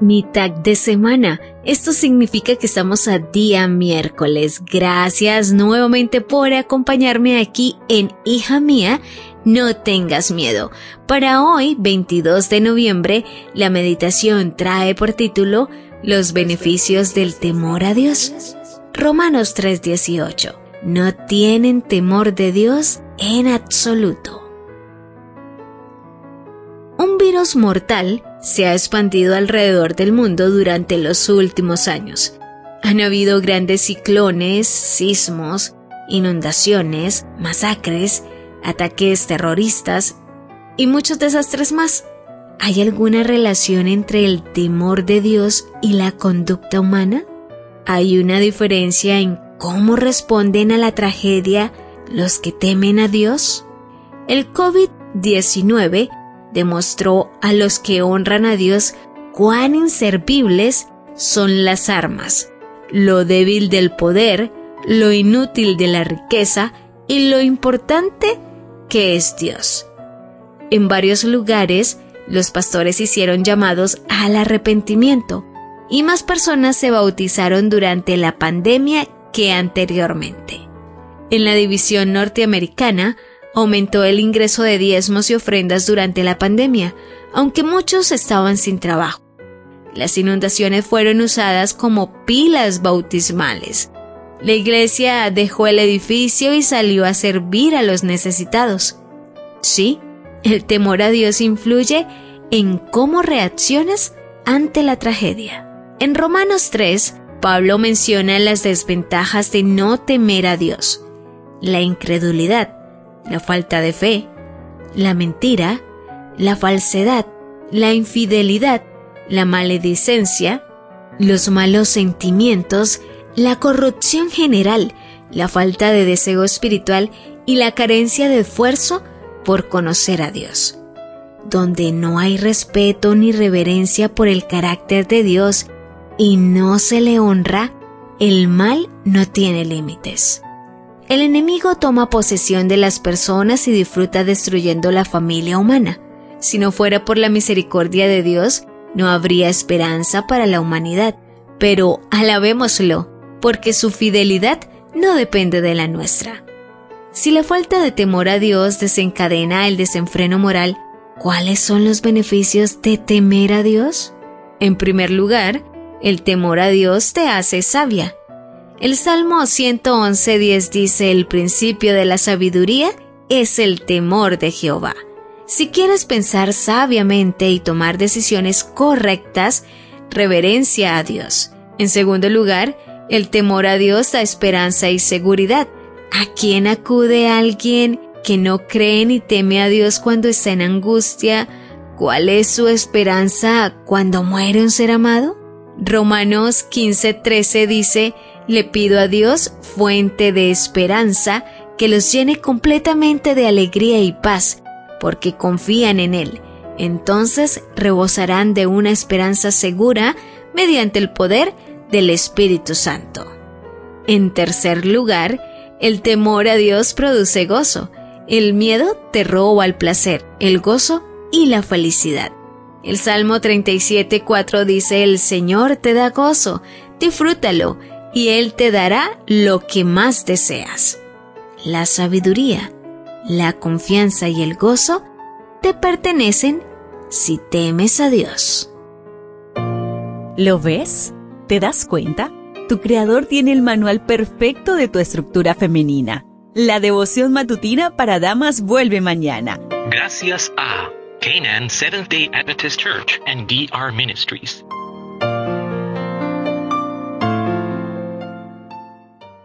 Mitad de semana. Esto significa que estamos a día miércoles. Gracias nuevamente por acompañarme aquí en Hija Mía. No tengas miedo. Para hoy, 22 de noviembre, la meditación trae por título Los beneficios del temor a Dios. Romanos 3:18. No tienen temor de Dios en absoluto. Un virus mortal se ha expandido alrededor del mundo durante los últimos años. Han habido grandes ciclones, sismos, inundaciones, masacres, ataques terroristas y muchos desastres más. ¿Hay alguna relación entre el temor de Dios y la conducta humana? ¿Hay una diferencia en cómo responden a la tragedia los que temen a Dios? El COVID-19 demostró a los que honran a Dios cuán inservibles son las armas, lo débil del poder, lo inútil de la riqueza y lo importante que es Dios. En varios lugares, los pastores hicieron llamados al arrepentimiento y más personas se bautizaron durante la pandemia que anteriormente. En la división norteamericana, aumentó el ingreso de diezmos y ofrendas durante la pandemia, aunque muchos estaban sin trabajo. Las inundaciones fueron usadas como pilas bautismales. La iglesia dejó el edificio y salió a servir a los necesitados. Sí, el temor a Dios influye en cómo reaccionas ante la tragedia. En Romanos 3, Pablo menciona las desventajas de no temer a Dios, la incredulidad, la falta de fe, la mentira, la falsedad, la infidelidad, la maledicencia, los malos sentimientos, la corrupción general, la falta de deseo espiritual y la carencia de esfuerzo por conocer a Dios. Donde no hay respeto ni reverencia por el carácter de Dios y no se le honra, el mal no tiene límites. El enemigo toma posesión de las personas y disfruta destruyendo la familia humana. Si no fuera por la misericordia de Dios, no habría esperanza para la humanidad. Pero alabémoslo, porque su fidelidad no depende de la nuestra. Si la falta de temor a Dios desencadena el desenfreno moral, ¿cuáles son los beneficios de temer a Dios? En primer lugar, el temor a Dios te hace sabia. El Salmo 111.10 dice, el principio de la sabiduría es el temor de Jehová. Si quieres pensar sabiamente y tomar decisiones correctas, reverencia a Dios. En segundo lugar, el temor a Dios da esperanza y seguridad. ¿A quién acude alguien que no cree ni teme a Dios cuando está en angustia? ¿Cuál es su esperanza cuando muere un ser amado? Romanos 15:13 dice, le pido a Dios, fuente de esperanza, que los llene completamente de alegría y paz, porque confían en Él. Entonces rebosarán de una esperanza segura mediante el poder del Espíritu Santo. En tercer lugar, el temor a Dios produce gozo. El miedo te roba el placer, el gozo y la felicidad. El Salmo 37.4 dice, El Señor te da gozo, disfrútalo, y Él te dará lo que más deseas. La sabiduría, la confianza y el gozo te pertenecen si temes a Dios. ¿Lo ves? ¿Te das cuenta? Tu creador tiene el manual perfecto de tu estructura femenina. La devoción matutina para damas vuelve mañana. Gracias a Canaan Seventh Day Adventist Church and DR Ministries.